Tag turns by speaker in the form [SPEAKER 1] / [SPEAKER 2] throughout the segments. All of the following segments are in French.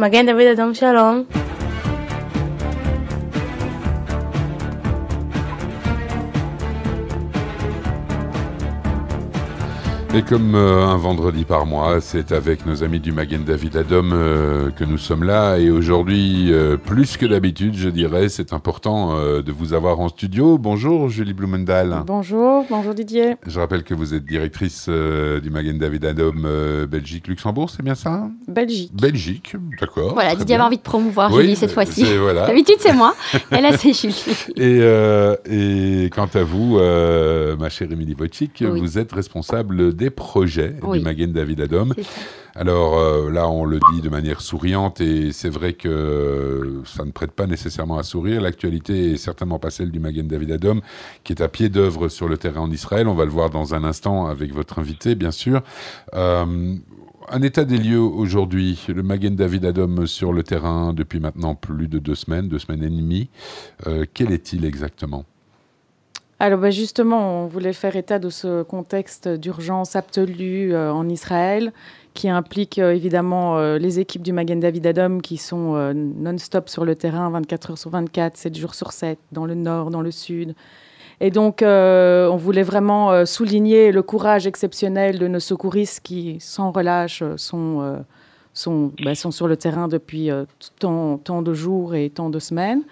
[SPEAKER 1] Magen David Adom Shalom.
[SPEAKER 2] Et comme euh, un vendredi par mois, c'est avec nos amis du Magen David Adom euh, que nous sommes là. Et aujourd'hui, euh, plus que d'habitude, je dirais, c'est important de vous avoir en studio. Bonjour Julie Blumendal.
[SPEAKER 3] Bonjour, bonjour Didier.
[SPEAKER 2] Je rappelle que vous êtes directrice du Magen David Adom Belgique-Luxembourg, c'est bien ça
[SPEAKER 3] Belgique.
[SPEAKER 2] Belgique, d'accord.
[SPEAKER 4] Voilà, Didier avait envie de promouvoir
[SPEAKER 2] Oui,
[SPEAKER 4] Julie cette fois-ci.
[SPEAKER 2] voilà.
[SPEAKER 4] D'habitude, c'est moi. Et là, c'est Julie.
[SPEAKER 2] Et, et quant à vous, ma chère Émilie Wojcik,
[SPEAKER 4] Oui.
[SPEAKER 2] vous êtes responsable des projets
[SPEAKER 4] Oui.
[SPEAKER 2] du Magen David Adom.
[SPEAKER 4] Ça.
[SPEAKER 2] Alors euh, là, on le dit de manière souriante et c'est vrai que ça ne prête pas nécessairement à sourire. L'actualité est certainement pas celle du Magen David Adom, qui est à pied d'œuvre sur le terrain en Israël. On va le voir dans un instant avec votre invité, bien sûr. Euh, un état des lieux aujourd'hui, le Magen David Adom sur le terrain depuis maintenant plus de deux semaines, deux semaines et demie. Euh, quel est-il exactement?
[SPEAKER 3] Alors bah, justement, on voulait faire état de ce contexte d'urgence absolue euh, en Israël qui implique euh, évidemment euh, les équipes du Magen David Adom qui sont non-stop sur le terrain 24 heures sur 24, 7 jours sur 7, dans le nord, dans le sud. Et donc, on voulait vraiment souligner le courage exceptionnel de nos secouristes qui, sans relâche, sont, sont, bah, sont sur le terrain depuis tant de jours et tant de semaines.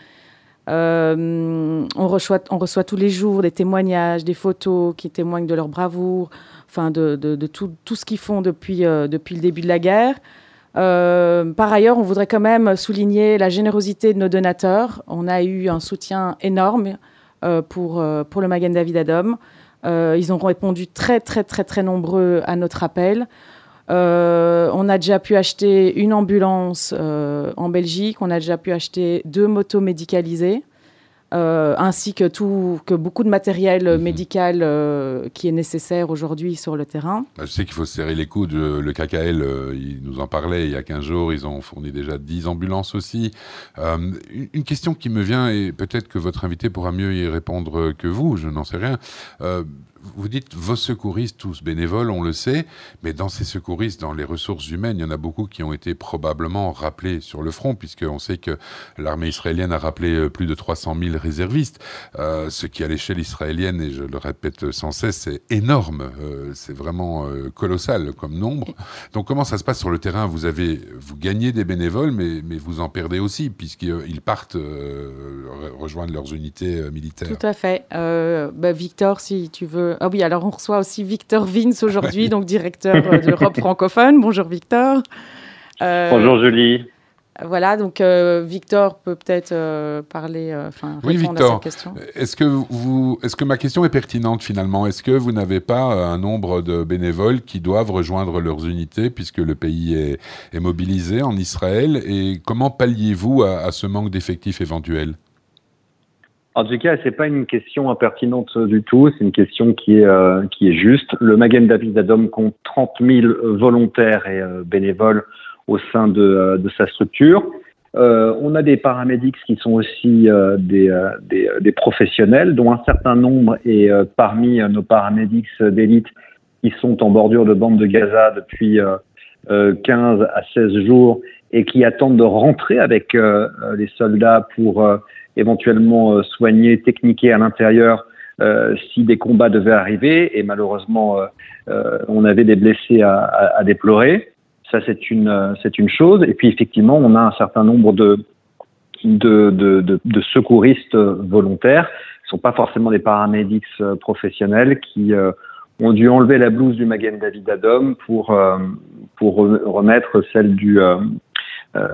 [SPEAKER 3] Euh, on, reçoit, tous les jours des témoignages, des photos qui témoignent de leur bravoure, enfin de, tout, ce qu'ils font depuis, euh, depuis le début de la guerre. Euh, par ailleurs, on voudrait quand même souligner la générosité de nos donateurs. On a eu un soutien énorme pour, le Magen David Adom. Ils ont répondu très, très, très, très nombreux à notre appel. Euh, on a déjà pu acheter une ambulance euh, en Belgique, on a déjà pu acheter deux motos médicalisées, euh, ainsi que, tout, que beaucoup de matériel
[SPEAKER 2] Mhm.
[SPEAKER 3] médical qui est nécessaire aujourd'hui sur le terrain.
[SPEAKER 2] Bah, Je sais qu'il faut se serrer les coudes. Le KKL, il nous en parlait il y a 15 jours. Ils ont fourni déjà 10 ambulances aussi. Une- une question qui me vient, et peut-être que votre invité pourra mieux y répondre que vous, je n'en sais rien. Vous dites vos secouristes, tous bénévoles, on le sait, mais dans ces secouristes, dans les ressources humaines, il y en a beaucoup qui ont été probablement rappelés sur le front, puisqu'on sait que l'armée israélienne a rappelé euh, plus de 300 000 réservistes, euh, ce qui à l'échelle israélienne, et je le répète sans cesse, c'est énorme, euh, c'est vraiment colossal comme nombre. Donc comment ça se passe sur le terrain? Vous avez, vous gagnez des bénévoles, mais, mais vous en perdez aussi, puisqu'ils partent re- rejoindre leurs unités militaires.
[SPEAKER 3] Tout à fait. Bah, Victor, si tu veux. Ah oui, alors on reçoit aussi Victor Vince aujourd'hui, donc directeur euh, d'Europe francophone. Bonjour Victor. Euh,
[SPEAKER 5] Bonjour Julie.
[SPEAKER 3] Voilà, donc euh, Victor peut peut-être euh, parler, euh,
[SPEAKER 2] Oui,
[SPEAKER 3] à
[SPEAKER 2] Victor.
[SPEAKER 3] cette question.
[SPEAKER 2] Est-ce que, vous, est-ce que ma question est pertinente finalement? Est-ce que vous n'avez pas un nombre de bénévoles qui doivent rejoindre leurs unités puisque le pays est, est mobilisé en Israël? Et comment palliez-vous à, à ce manque d'effectifs éventuel
[SPEAKER 5] En tout cas, c'est pas une question impertinente du tout. C'est une question qui est euh, qui est juste. Le Magen David Adom compte 30 000 volontaires et euh, bénévoles au sein de, euh, de sa structure. Euh, on a des paramédics qui sont aussi euh, des, des, des professionnels, dont un certain nombre est parmi nos paramédics d'élite qui sont en bordure de bande de Gaza depuis euh, euh, 15 à 16 jours et qui attendent de rentrer avec euh, euh, les soldats pour euh, éventuellement soigner, techniquer à l'intérieur euh, si des combats devaient arriver. Et malheureusement, euh, on avait des blessés à, à- à déplorer. Ça, c'est une, c'est une chose. Et puis, effectivement, on a un certain nombre de, de, de, de, secouristes volontaires. Ce ne sont pas forcément des paramédics professionnels qui ont dû enlever la blouse du Magen David Adom pour, pour re- remettre celle du,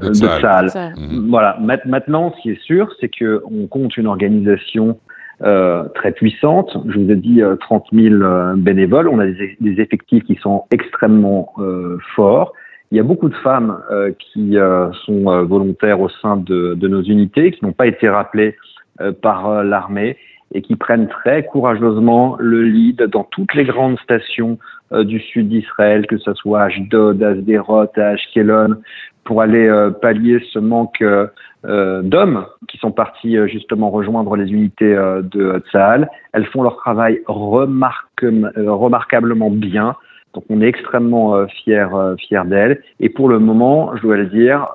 [SPEAKER 2] De
[SPEAKER 5] de.
[SPEAKER 2] Tsahal.
[SPEAKER 3] Ça,
[SPEAKER 2] Mhm.
[SPEAKER 5] Voilà. Ma- Maintenant, ce qui est sûr, c'est que on compte une organisation euh, très puissante. Je vous ai dit euh, 30 000 euh, bénévoles. On a des, des effectifs qui sont extrêmement euh, forts. Il y a beaucoup de femmes euh, qui euh, sont euh, volontaires au sein de, de nos unités, qui n'ont pas été rappelées euh, par euh, l'armée et qui prennent très courageusement le lead dans toutes les grandes stations euh, du sud d'Israël, que ce soit à Ashdod, à Sderot, à Ashkelon, pour aller euh, pallier ce manque euh, euh, d'hommes qui sont partis euh, justement rejoindre les unités euh, de Tsahal. Elles font leur travail remarque- euh, remarquablement bien. Donc on est extrêmement fiers fier d'elle. Et pour le moment, je dois le dire,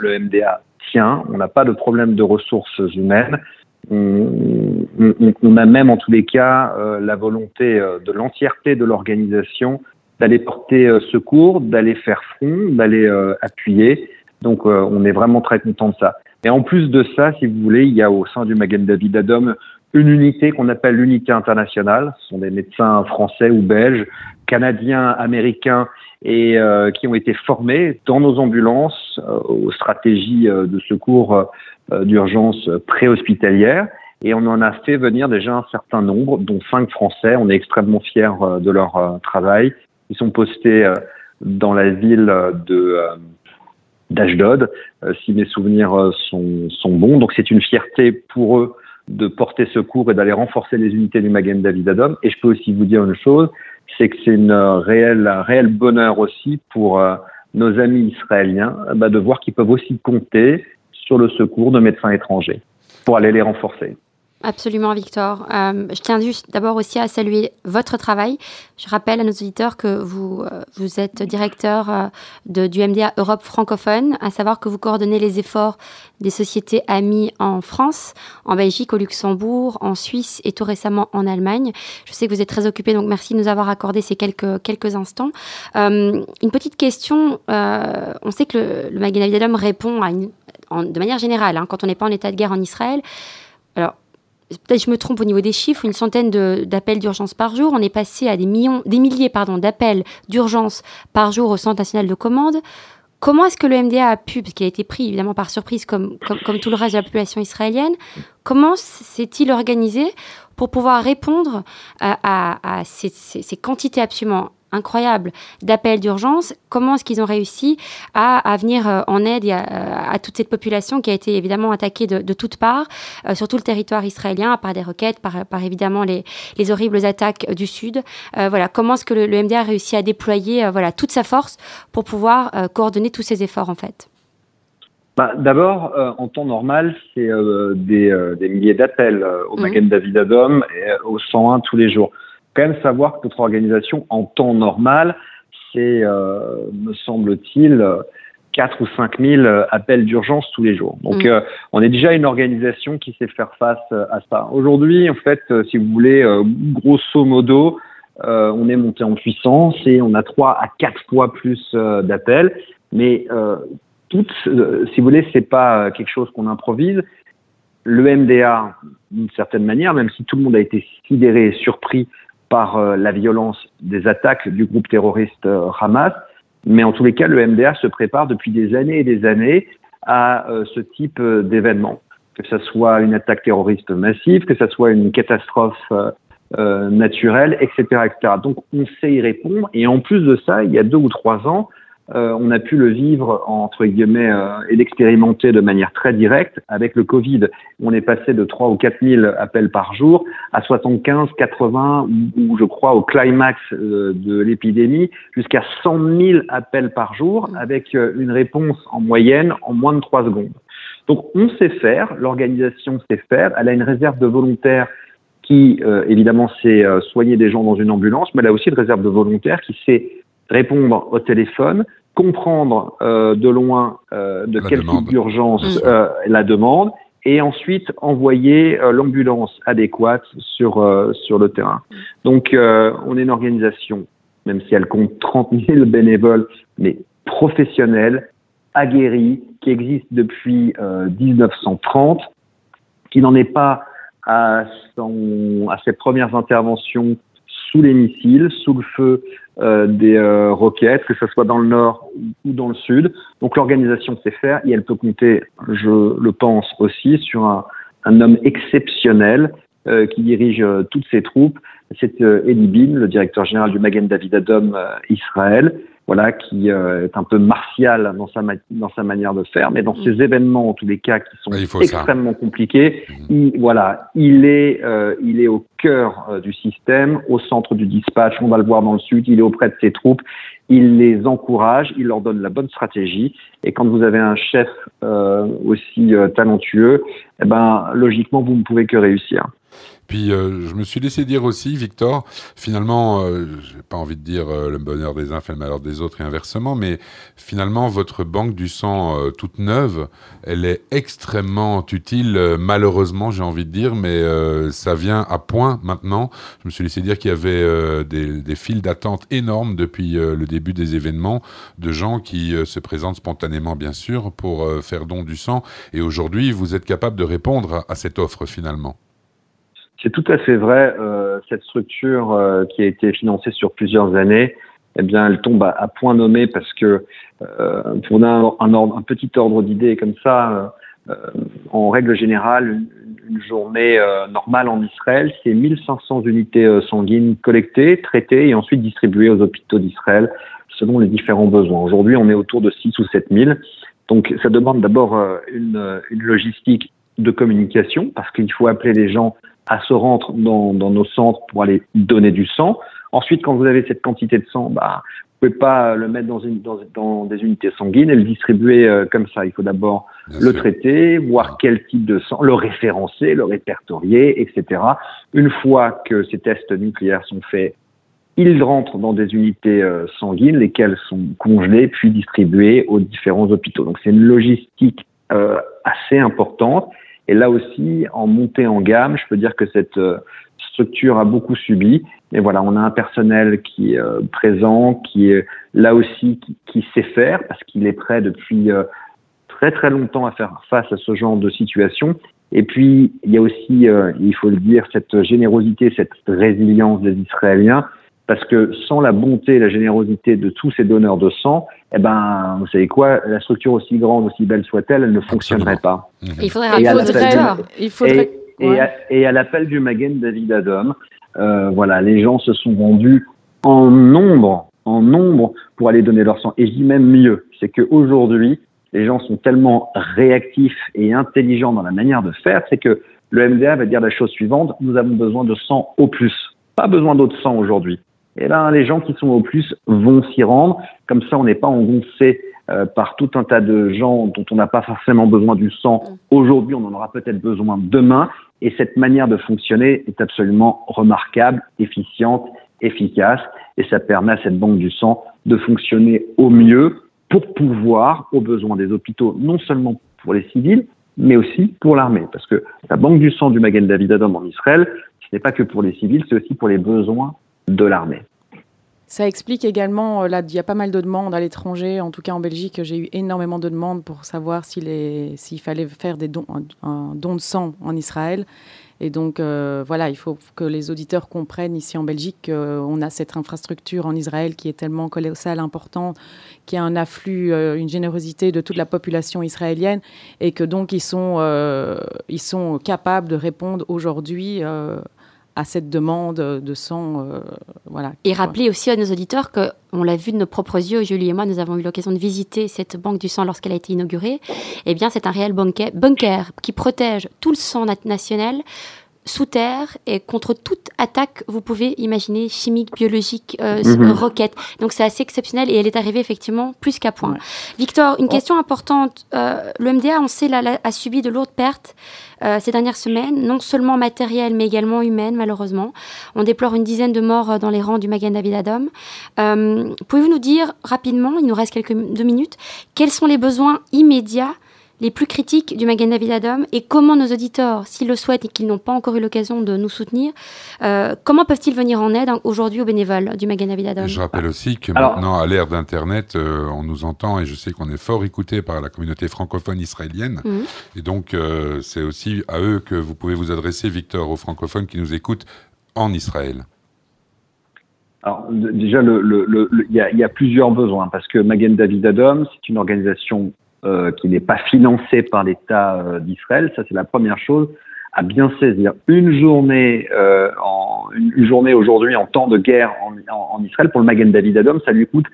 [SPEAKER 5] le MDA tient. On n'a pas de problème de ressources humaines. On, on, a même en tous les cas la volonté de l'entièreté de l'organisation d'aller porter secours, d'aller faire front, d'aller appuyer. Donc on est vraiment très content de ça. Et en plus de ça, si vous voulez, il y a au sein du Magen David une unité qu'on appelle l'unité internationale. Ce sont des médecins français ou belges, canadiens, américains et euh, qui ont été formés dans nos ambulances euh, aux stratégies euh, de secours d'urgence préhospitalière. Et on en a fait venir déjà un certain nombre, dont cinq Français. On est extrêmement fiers de leur travail. Ils sont postés dans la ville de d'Ashdod, si mes souvenirs sont, bons. Donc c'est une fierté pour eux de porter secours et d'aller renforcer les unités du Magen David Adom. Et je peux aussi vous dire une chose, c'est que c'est une réelle, un réel bonheur aussi pour euh, nos amis israéliens bah, de voir qu'ils peuvent aussi compter sur le secours de médecins étrangers pour aller les renforcer.
[SPEAKER 4] Absolument, Victor. Euh, je tiens d'abord aussi à saluer votre travail. Je rappelle à nos auditeurs que vous, euh, êtes directeur euh, du MDA Europe francophone, à savoir que vous coordonnez les efforts des sociétés amies en France, en Belgique, au Luxembourg, en Suisse et tout récemment en Allemagne. Je sais que vous êtes très occupé, donc merci de nous avoir accordé ces quelques, instants. une petite question. on sait que le, le Magen répond de manière générale, hein, quand on n'est pas en état de guerre en Israël. Peut-être je me trompe au niveau des chiffres, une centaine d'appels d'urgence par jour. On est passé à des, millions, des milliers pardon, d'appels d'urgence par jour au Centre national de commande. Comment est-ce que le MDA a pu, parce qu'il a été pris évidemment par surprise comme, comme, tout le reste de la population israélienne, comment s'est-il organisé pour pouvoir répondre à, ces, ces, quantités absolument incroyable d'appels d'urgence. Comment est-ce qu'ils ont réussi à, venir euh, en aide à, toute cette population qui a été évidemment attaquée de, toutes parts, euh, sur tout le territoire israélien, par des roquettes, par, évidemment les, horribles attaques du Sud. Euh, voilà, comment est-ce que le, MDA a réussi à déployer voilà, toute sa force pour pouvoir coordonner tous ces efforts en fait?
[SPEAKER 5] Bah, D'abord, en temps normal, c'est des, milliers d'appels au mmh. Magen David Adom et au 101 tous les jours quand même savoir que notre organisation, en temps normal, c'est, euh, me semble-t-il, 4 ou 5 000 appels d'urgence tous les jours. Donc, mm. euh, on est déjà une organisation qui sait faire face à ça. Aujourd'hui, en fait, euh, si vous voulez, grosso modo, on est monté en puissance et on a 3 à 4 fois plus d'appels. Mais toutes, si vous voulez, c'est pas quelque chose qu'on improvise. Le MDA, d'une certaine manière, même si tout le monde a été sidéré et surpris par euh, la violence des attaques du groupe terroriste euh, Hamas. Mais en tous les cas, le MDA se prépare depuis des années et des années à euh, ce type d'événement, que ce soit une attaque terroriste massive, que ce soit une catastrophe naturelle, etc., etc. Donc on sait y répondre. Et en plus de ça, il y a deux ou trois ans, euh, on a pu le vivre entre guillemets euh, et l'expérimenter de manière très directe avec le Covid. On est passé de 3 ou 4 000 appels par jour à 75, 80 ou, je crois au climax euh, de l'épidémie jusqu'à 100 000 appels par jour avec une réponse en moyenne en moins de 3 secondes. Donc on sait faire, l'organisation sait faire, elle a une réserve de volontaires qui évidemment sait soigner des gens dans une ambulance, mais elle a aussi une réserve de volontaires qui sait répondre au téléphone, comprendre euh, de loin euh, de quel type d'urgence mm. euh, la demande et ensuite envoyer l'ambulance adéquate sur, sur le terrain. Donc on est une organisation, même si elle compte 30 000 bénévoles, mais professionnelle, aguerrie, qui existe depuis 1930, qui n'en est pas à, son, à ses premières interventions sous les missiles, sous le feu euh, des euh, roquettes, que ce soit dans le nord ou dans le sud. Donc l'organisation sait faire et elle peut compter, je le pense aussi, sur un, un homme exceptionnel euh, qui dirige toutes ses troupes. C'est Eli Bin, le directeur général du Magen David Adom Israël. Voilà, qui euh, est un peu martial dans sa, dans sa manière de faire, mais dans mm. ces événements, en tous les cas, qui sont extrêmement compliqués, mm. il, voilà, il est, euh, il est au cœur euh, du système, au centre du dispatch, on va le voir dans le sud, il est auprès de ses troupes, il les encourage, il leur donne la bonne stratégie, et quand vous avez un chef aussi talentueux, eh ben, logiquement, vous ne pouvez que réussir.
[SPEAKER 2] Puis euh, je me suis laissé dire aussi, Victor, finalement, euh, j'ai pas envie de dire euh, le bonheur des uns fait le malheur des autres et inversement, mais finalement votre banque du sang euh, toute neuve, elle est extrêmement utile, malheureusement j'ai envie de dire, mais ça vient à point maintenant. Je me suis laissé dire qu'il y avait des, des files d'attente énormes depuis le début des événements de gens qui se présentent spontanément bien sûr pour faire don du sang. Et aujourd'hui, vous êtes capable de répondre à cette offre finalement.
[SPEAKER 5] C'est tout à fait vrai. Euh, cette structure euh, qui a été financée sur plusieurs années, eh bien, elle tombe à, point nommé parce que euh, pour un, petit ordre d'idée comme ça, euh, en règle générale, une, journée normale en Israël, c'est 1500 unités sanguines collectées, traitées et ensuite distribuées aux hôpitaux d'Israël selon les différents besoins. Aujourd'hui, on est autour de 6 ou 7 000. Donc, ça demande d'abord une logistique de communication parce qu'il faut appeler les gens à se rendre dans, dans, nos centres pour aller donner du sang. Ensuite, quand vous avez cette quantité de sang, bah, vous pouvez pas le mettre dans, une, dans, dans des unités sanguines et le distribuer euh, comme ça. Il faut d'abord le sûr. traiter, voir quel type de sang, le référencer, le répertorier, etc. Une fois que ces tests nucléaires sont faits, ils rentrent dans des unités euh, sanguines, lesquelles sont congelées puis distribuées aux différents hôpitaux. Donc c'est une logistique euh, assez importante. Et là aussi, en montée en gamme, je peux dire que cette euh, structure a beaucoup subi. Et voilà, on a un personnel qui est euh, présent, qui est là aussi, qui, qui sait faire, parce qu'il est prêt depuis euh, très très longtemps à faire face à ce genre de situation. Et puis, il y a aussi, il faut le dire, cette générosité, cette résilience des Israéliens, parce que sans la bonté et la générosité de tous ces donneurs de sang, eh ben, vous savez quoi, la structure aussi grande, aussi belle soit-elle, elle ne fonctionnerait pas.
[SPEAKER 4] Mmh. Il faudrait, il faudrait,
[SPEAKER 5] il faudrait et, ouais. et, à, l'appel du Magen David Adom, euh, voilà, les gens se sont rendus en nombre, en nombre pour aller donner leur sang. Et je dis même mieux, c'est qu'aujourd'hui, les gens sont tellement réactifs et intelligents dans la manière de faire, c'est que le MDA va dire la chose suivante, nous avons besoin de sang au plus. Pas besoin d'autre sang aujourd'hui. Et là, les gens qui sont au plus vont s'y rendre. Comme ça, on n'est pas engoncé euh, par tout un tas de gens dont on n'a pas forcément besoin du sang aujourd'hui, on en aura peut-être besoin demain. Et cette manière de fonctionner est absolument remarquable, efficiente, efficace. Et ça permet à cette banque du sang de fonctionner au mieux pour pouvoir, aux besoins des hôpitaux, non seulement pour les civils, mais aussi pour l'armée. Parce que la banque du sang du Magen David Adom en Israël, ce n'est pas que pour les civils, c'est aussi pour les besoins de l'armée.
[SPEAKER 3] Ça explique également, là, il y a pas mal de demandes à l'étranger. En tout cas, en Belgique, j'ai eu énormément de demandes pour savoir s'il fallait faire des dons, un, don de sang en Israël. Et donc, euh, voilà, il faut que les auditeurs comprennent ici en Belgique qu'on a cette infrastructure en Israël qui est tellement colossale, importante, qui a un afflux, euh, une générosité de toute la population israélienne et que donc ils sont, euh, ils sont capables de répondre aujourd'hui à cette demande de sang. Euh, voilà.
[SPEAKER 4] Et rappeler aussi à nos auditeurs que, on l'a vu de nos propres yeux, Julie et moi, nous avons eu l'occasion de visiter cette banque du sang lorsqu'elle a été inaugurée. Eh bien, c'est un réel bunker, bunker qui protège tout le sang national sous terre et contre toute attaque, vous pouvez imaginer, chimique, biologique, euh, mmh. roquette. Donc c'est assez exceptionnel et elle est arrivée effectivement plus qu'à point. Ouais. Victor, une oh. question importante. Euh, le MDA, on sait, là, a subi de lourdes pertes euh, ces dernières semaines, non seulement matérielles, mais également humaines, malheureusement. On déplore une dizaine de morts dans les rangs du Magan David Adam. Pouvez-vous nous dire rapidement, il nous reste quelques deux minutes, quels sont les besoins immédiats les plus critiques du Magen David Adam et comment nos auditeurs, s'ils le souhaitent et qu'ils n'ont pas encore eu l'occasion de nous soutenir, euh, comment peuvent-ils venir en aide aujourd'hui aux bénévoles du Magen David Adam
[SPEAKER 2] Je rappelle aussi que Alors, maintenant, à l'ère d'Internet, euh, on nous entend et je sais qu'on est fort écouté par la communauté francophone israélienne. Mmh. Et donc, euh, c'est aussi à eux que vous pouvez vous adresser, Victor, aux francophones qui nous écoutent en Israël.
[SPEAKER 5] Alors déjà, il le, le, le, y, a, y, a, plusieurs besoins parce que Magen David Adom, c'est une organisation euh, qui n'est pas financé par l'État euh, d'Israël. Ça, c'est la première chose à bien saisir. Une journée, euh, en, une journée aujourd'hui en temps de guerre en, en, Israël pour le Magen David Adom, ça lui coûte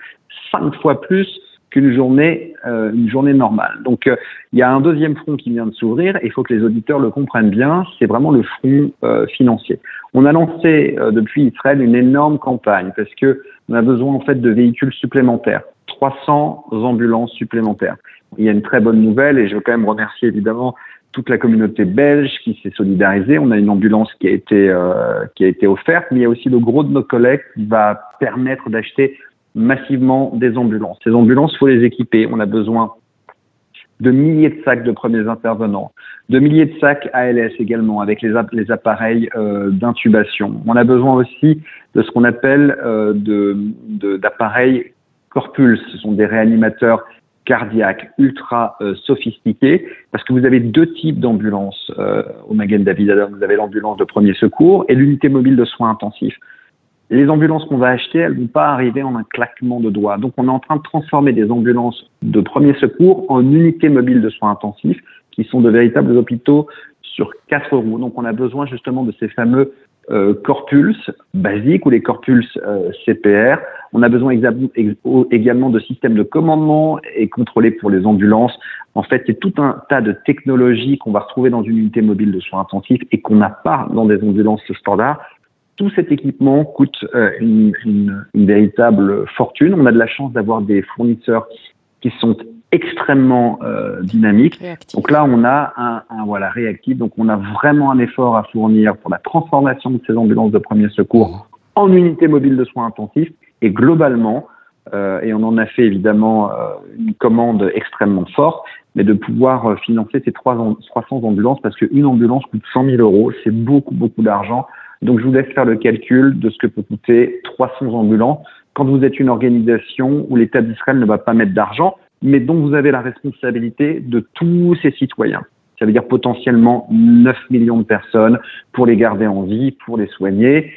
[SPEAKER 5] cinq fois plus qu'une journée, euh, une journée normale. Donc, euh, il y a un deuxième front qui vient de s'ouvrir il faut que les auditeurs le comprennent bien. C'est vraiment le front euh, financier. On a lancé depuis Israël une énorme campagne parce que on a besoin en fait de véhicules supplémentaires, 300 ambulances supplémentaires. Il y a une très bonne nouvelle et je veux quand même remercier évidemment toute la communauté belge qui s'est solidarisée. On a une ambulance qui a été euh, qui a été offerte, mais il y a aussi le gros de nos collègues qui va permettre d'acheter massivement des ambulances. Ces ambulances, faut les équiper. On a besoin de milliers de sacs de premiers intervenants, de milliers de sacs ALS également avec les, les appareils euh, d'intubation. On a besoin aussi de ce qu'on appelle euh, d'appareils de, Corpulse. Ce sont des réanimateurs cardiaques ultra euh, sophistiqués parce que vous avez deux types d'ambulances euh, au Magen David. Vous avez l'ambulance de premier secours et l'unité mobile de soins intensifs. Les ambulances qu'on va acheter, elles vont pas arriver en un claquement de doigts. Donc, on est en train de transformer des ambulances de premier secours en unités mobiles de soins intensifs, qui sont de véritables hôpitaux sur quatre roues. Donc, on a besoin justement de ces fameux euh, basiques ou les corpus euh, CPR. On a besoin également de systèmes de commandement et contrôlés pour les ambulances. En fait, c'est tout un tas de technologies qu'on va retrouver dans une unité mobile de soins intensifs et qu'on n'a pas dans des ambulances standards tout cet équipement coûte euh, une, véritable fortune. On a de la chance d'avoir des fournisseurs qui sont extrêmement euh, dynamiques. Donc là, on a un, un, voilà réactif. Donc on a vraiment un effort à fournir pour la transformation de ces ambulances de premier secours en unités mobiles de soins intensifs et globalement. Euh, et on en a fait évidemment euh, une commande extrêmement forte, mais de pouvoir euh, financer ces 300 ambulances parce qu'une ambulance coûte 100 000 euros, c'est beaucoup beaucoup d'argent donc, je vous laisse faire le calcul de ce que peut coûter 300 ambulants quand vous êtes une organisation où l'État d'Israël ne va pas mettre d'argent, mais dont vous avez la responsabilité de tous ses citoyens. Ça veut dire potentiellement 9 millions de personnes pour les garder en vie, pour les soigner.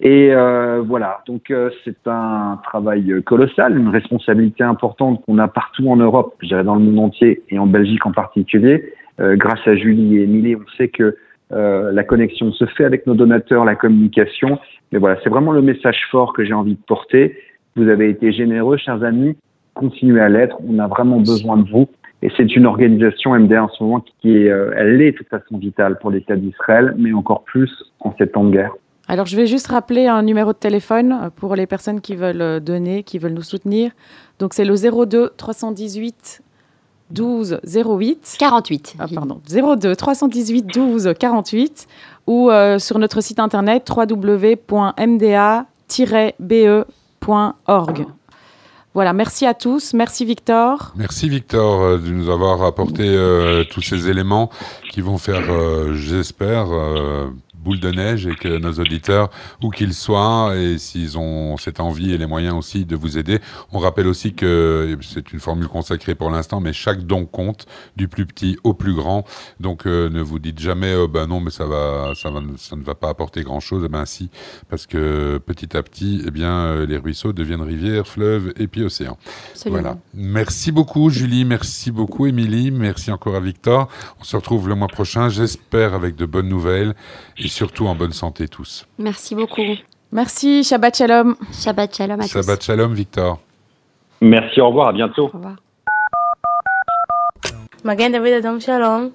[SPEAKER 5] Et euh, voilà, donc euh, c'est un travail colossal, une responsabilité importante qu'on a partout en Europe, je dirais dans le monde entier et en Belgique en particulier. Euh, grâce à Julie et Émilie, on sait que euh, la connexion se fait avec nos donateurs, la communication. Mais voilà, c'est vraiment le message fort que j'ai envie de porter. Vous avez été généreux, chers amis. Continuez à l'être. On a vraiment besoin de vous. Et c'est une organisation MDA en ce moment qui est, euh, elle est de toute façon vitale pour l'État d'Israël, mais encore plus en ces temps de guerre.
[SPEAKER 3] Alors, je vais juste rappeler un numéro de téléphone pour les personnes qui veulent donner, qui veulent nous soutenir. Donc, c'est le 02 318 12 08
[SPEAKER 4] 48.
[SPEAKER 3] Ah, pardon, 02 318 12 48 ou euh, sur notre site internet www.mda-be.org. Voilà, merci à tous. Merci Victor.
[SPEAKER 2] Merci Victor euh, de nous avoir apporté euh, tous ces éléments qui vont faire, euh, j'espère, boule de neige et que nos auditeurs, où qu'ils soient, et s'ils ont cette envie et les moyens aussi de vous aider, on rappelle aussi que c'est une formule consacrée pour l'instant, mais chaque don compte, du plus petit au plus grand. Donc euh, ne vous dites jamais, oh, ben non, mais ça va, ça va, ça ne va pas apporter grand chose. Eh ben si, parce que petit à petit, eh bien, euh, les ruisseaux deviennent rivières, fleuves et puis océans.
[SPEAKER 4] Absolument.
[SPEAKER 2] Voilà. Merci beaucoup Julie, merci beaucoup Émilie, merci encore à Victor. On se retrouve le mois prochain, j'espère avec de bonnes nouvelles et surtout en bonne santé tous.
[SPEAKER 4] Merci beaucoup.
[SPEAKER 3] Merci, Shabbat Shalom.
[SPEAKER 4] Shabbat Shalom à tous.
[SPEAKER 2] Shabbat Shalom, Victor.
[SPEAKER 5] Merci, au revoir, à bientôt.
[SPEAKER 4] Au revoir.
[SPEAKER 1] David Shalom.